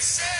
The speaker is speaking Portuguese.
say